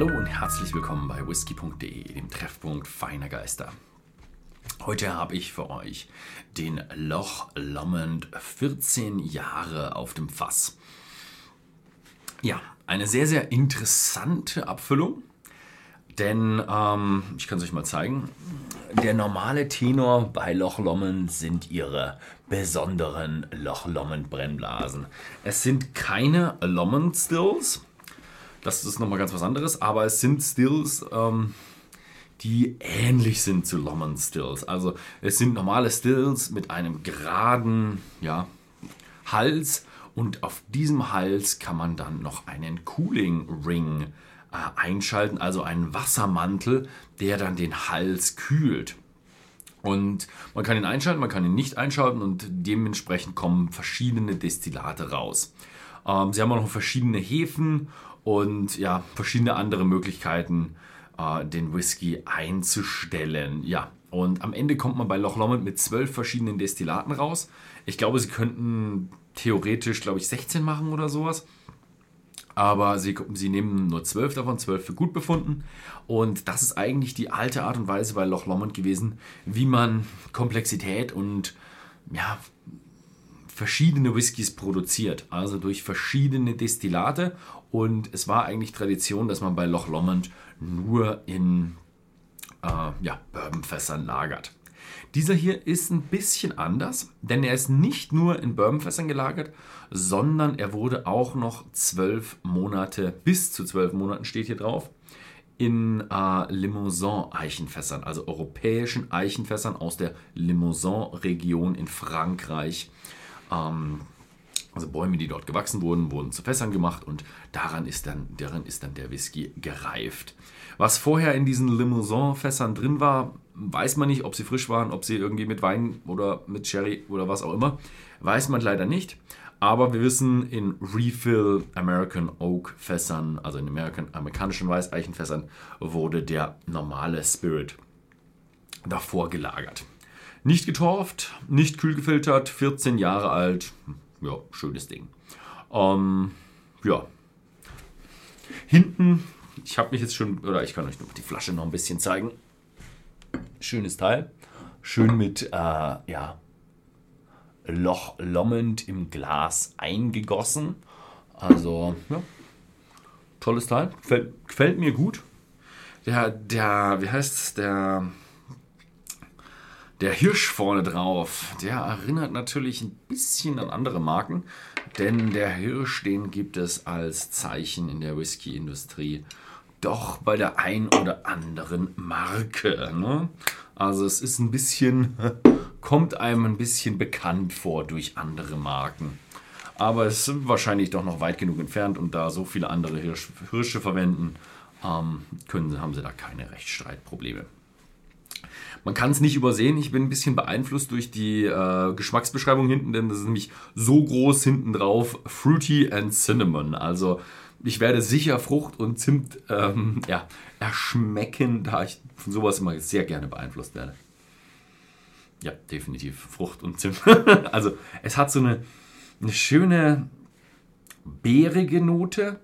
Hallo und herzlich willkommen bei whisky.de, dem Treffpunkt feiner Geister. Heute habe ich für euch den Loch Lomond 14 Jahre auf dem Fass. Ja, eine sehr, sehr interessante Abfüllung, denn ähm, ich kann es euch mal zeigen. Der normale Tenor bei Loch Lomond sind ihre besonderen Loch Lomond Brennblasen. Es sind keine Lomond Stills, das ist nochmal ganz was anderes, aber es sind Stills, ähm, die ähnlich sind zu Lomond Stills. Also es sind normale Stills mit einem geraden ja, Hals und auf diesem Hals kann man dann noch einen Cooling Ring äh, einschalten, also einen Wassermantel, der dann den Hals kühlt. Und man kann ihn einschalten, man kann ihn nicht einschalten und dementsprechend kommen verschiedene Destillate raus. Ähm, sie haben auch noch verschiedene Hefen und ja, verschiedene andere Möglichkeiten, äh, den Whisky einzustellen. Ja, und am Ende kommt man bei Loch Lomond mit zwölf verschiedenen Destillaten raus. Ich glaube, sie könnten theoretisch, glaube ich, 16 machen oder sowas. Aber sie, sie nehmen nur zwölf davon, zwölf für gut befunden. Und das ist eigentlich die alte Art und Weise bei Loch Lomond gewesen, wie man Komplexität und ja, verschiedene Whiskys produziert, also durch verschiedene Destillate. Und es war eigentlich Tradition, dass man bei Loch Lomond nur in äh, ja, Bourbonfässern lagert. Dieser hier ist ein bisschen anders, denn er ist nicht nur in Bourbonfässern gelagert, sondern er wurde auch noch zwölf Monate, bis zu zwölf Monaten steht hier drauf, in äh, Limousin-Eichenfässern, also europäischen Eichenfässern aus der Limousin-Region in Frankreich also Bäume, die dort gewachsen wurden, wurden zu Fässern gemacht und daran ist dann, darin ist dann der Whisky gereift. Was vorher in diesen Limousin-Fässern drin war, weiß man nicht, ob sie frisch waren, ob sie irgendwie mit Wein oder mit Sherry oder was auch immer. Weiß man leider nicht. Aber wir wissen, in Refill American Oak Fässern, also in American, amerikanischen Weißeichenfässern, wurde der normale Spirit davor gelagert. Nicht getorft, nicht kühl gefiltert, 14 Jahre alt. Ja, schönes Ding. Ähm, ja. Hinten, ich habe mich jetzt schon, oder ich kann euch die Flasche noch ein bisschen zeigen. Schönes Teil. Schön mit, äh, ja, Loch lommend im Glas eingegossen. Also, ja, tolles Teil. Gefällt, gefällt mir gut. Der, der, wie heißt es, der der Hirsch vorne drauf, der erinnert natürlich ein bisschen an andere Marken, denn der Hirsch, den gibt es als Zeichen in der Whisky-Industrie doch bei der ein oder anderen Marke. Ne? Also es ist ein bisschen, kommt einem ein bisschen bekannt vor durch andere Marken. Aber es ist wahrscheinlich doch noch weit genug entfernt und da so viele andere Hirsch, Hirsche verwenden, ähm, können, haben sie da keine Rechtsstreitprobleme. Man kann es nicht übersehen. Ich bin ein bisschen beeinflusst durch die äh, Geschmacksbeschreibung hinten, denn das ist nämlich so groß hinten drauf: Fruity and Cinnamon. Also ich werde sicher Frucht und Zimt ähm, ja, erschmecken, da ich von sowas immer sehr gerne beeinflusst werde. Ja, definitiv Frucht und Zimt. also es hat so eine, eine schöne beerige Note,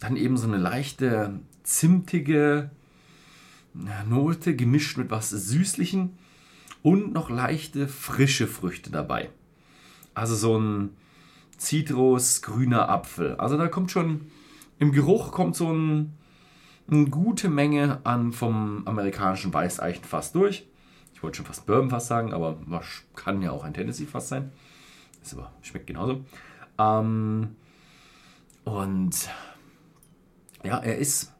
dann eben so eine leichte zimtige Note gemischt mit was Süßlichem und noch leichte frische Früchte dabei. Also so ein Zitrus, grüner Apfel. Also da kommt schon, im Geruch kommt so ein, eine gute Menge an vom amerikanischen Weißeichenfass durch. Ich wollte schon fast Bourbonfass sagen, aber kann ja auch ein Tennessee-Fass sein. Ist aber, schmeckt genauso. Ähm, und ja, er ist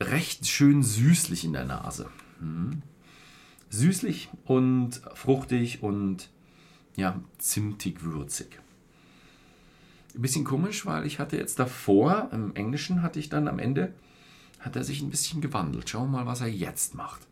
recht schön süßlich in der Nase. Hm. Süßlich und fruchtig und ja, zimtig würzig. Ein bisschen komisch, weil ich hatte jetzt davor, im Englischen hatte ich dann am Ende, hat er sich ein bisschen gewandelt. Schauen wir mal, was er jetzt macht.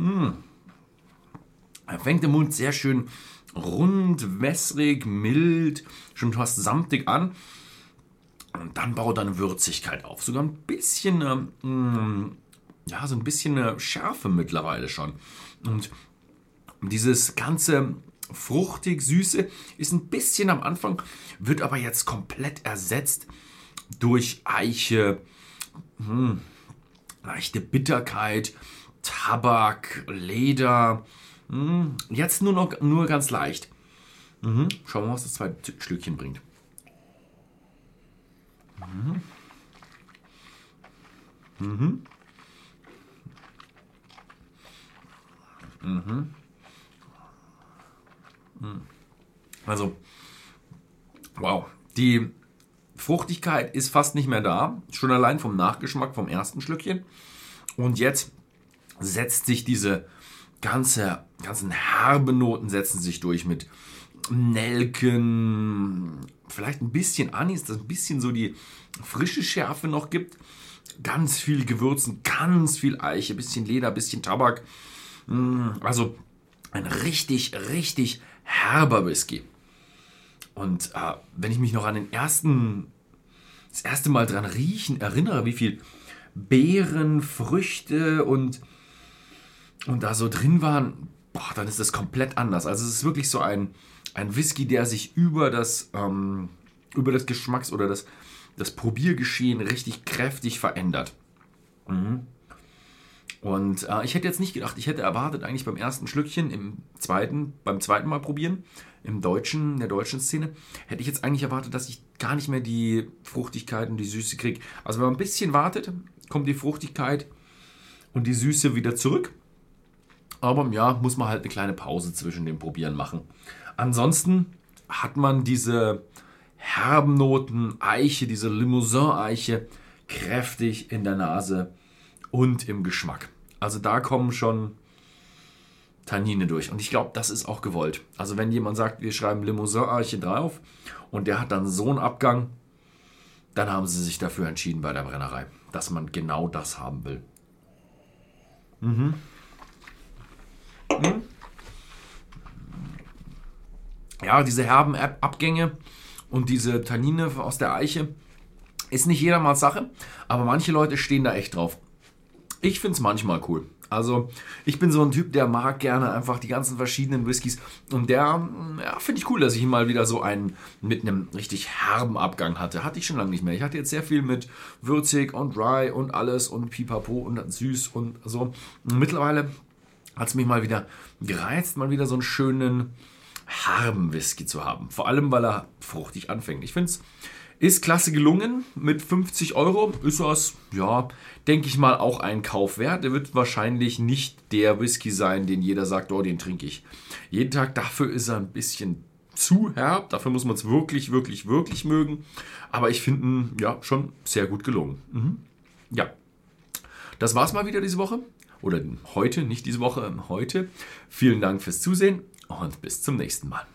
Mmh. Er fängt im Mund sehr schön rund, wässrig, mild, schon fast samtig an. Und dann baut er eine Würzigkeit auf. Sogar ein bisschen, äh, ja, so ein bisschen eine Schärfe mittlerweile schon. Und dieses ganze fruchtig, süße ist ein bisschen am Anfang, wird aber jetzt komplett ersetzt durch Eiche, hm, leichte Bitterkeit, Tabak, Leder. Hm, jetzt nur noch nur ganz leicht. Mhm. Schauen wir mal, was das zweite Stückchen bringt. Mhm. Mhm. Mhm. Also, wow. Die Fruchtigkeit ist fast nicht mehr da. Schon allein vom Nachgeschmack vom ersten Schlückchen. Und jetzt setzt sich diese ganze, ganzen herben Noten setzen sich durch mit Nelken, vielleicht ein bisschen Anis, das ein bisschen so die frische Schärfe noch gibt. Ganz viel Gewürzen, ganz viel Eiche, bisschen Leder, bisschen Tabak. Mm, also ein richtig, richtig herber Whisky. Und äh, wenn ich mich noch an den ersten, das erste Mal dran riechen erinnere, wie viel Beeren, Früchte und, und da so drin waren, boah, dann ist das komplett anders. Also es ist wirklich so ein, ein Whisky, der sich über das, ähm, über das Geschmacks- oder das, das Probiergeschehen richtig kräftig verändert. Mhm. Und äh, ich hätte jetzt nicht gedacht, ich hätte erwartet eigentlich beim ersten Schlückchen, im zweiten, beim zweiten Mal probieren, im deutschen, der deutschen Szene, hätte ich jetzt eigentlich erwartet, dass ich gar nicht mehr die Fruchtigkeit und die Süße kriege. Also wenn man ein bisschen wartet, kommt die Fruchtigkeit und die Süße wieder zurück. Aber ja, muss man halt eine kleine Pause zwischen dem Probieren machen. Ansonsten hat man diese herben Noten, Eiche, diese Limousin-Eiche kräftig in der Nase und im Geschmack. Also da kommen schon Tannine durch. Und ich glaube, das ist auch gewollt. Also wenn jemand sagt, wir schreiben Limousin-Arche drauf und der hat dann so einen Abgang, dann haben sie sich dafür entschieden bei der Brennerei, dass man genau das haben will. Mhm. Mhm. Ja, diese herben Abgänge und diese Tannine aus der Eiche ist nicht jedermanns Sache, aber manche Leute stehen da echt drauf. Ich finde es manchmal cool. Also, ich bin so ein Typ, der mag gerne einfach die ganzen verschiedenen Whiskys. Und der, ja, finde ich cool, dass ich mal wieder so einen mit einem richtig herben Abgang hatte. Hatte ich schon lange nicht mehr. Ich hatte jetzt sehr viel mit würzig und dry und alles und pipapo und süß und so. Und mittlerweile hat es mich mal wieder gereizt, mal wieder so einen schönen herben Whisky zu haben. Vor allem, weil er fruchtig anfängt. Ich finde es ist klasse gelungen. Mit 50 Euro ist das, ja, denke ich mal, auch ein Kauf wert. Der wird wahrscheinlich nicht der Whisky sein, den jeder sagt, oh, den trinke ich jeden Tag. Dafür ist er ein bisschen zu herb. Dafür muss man es wirklich, wirklich, wirklich mögen. Aber ich finde ihn, ja, schon sehr gut gelungen. Mhm. Ja, das war's mal wieder diese Woche. Oder heute, nicht diese Woche, heute. Vielen Dank fürs Zusehen und bis zum nächsten Mal.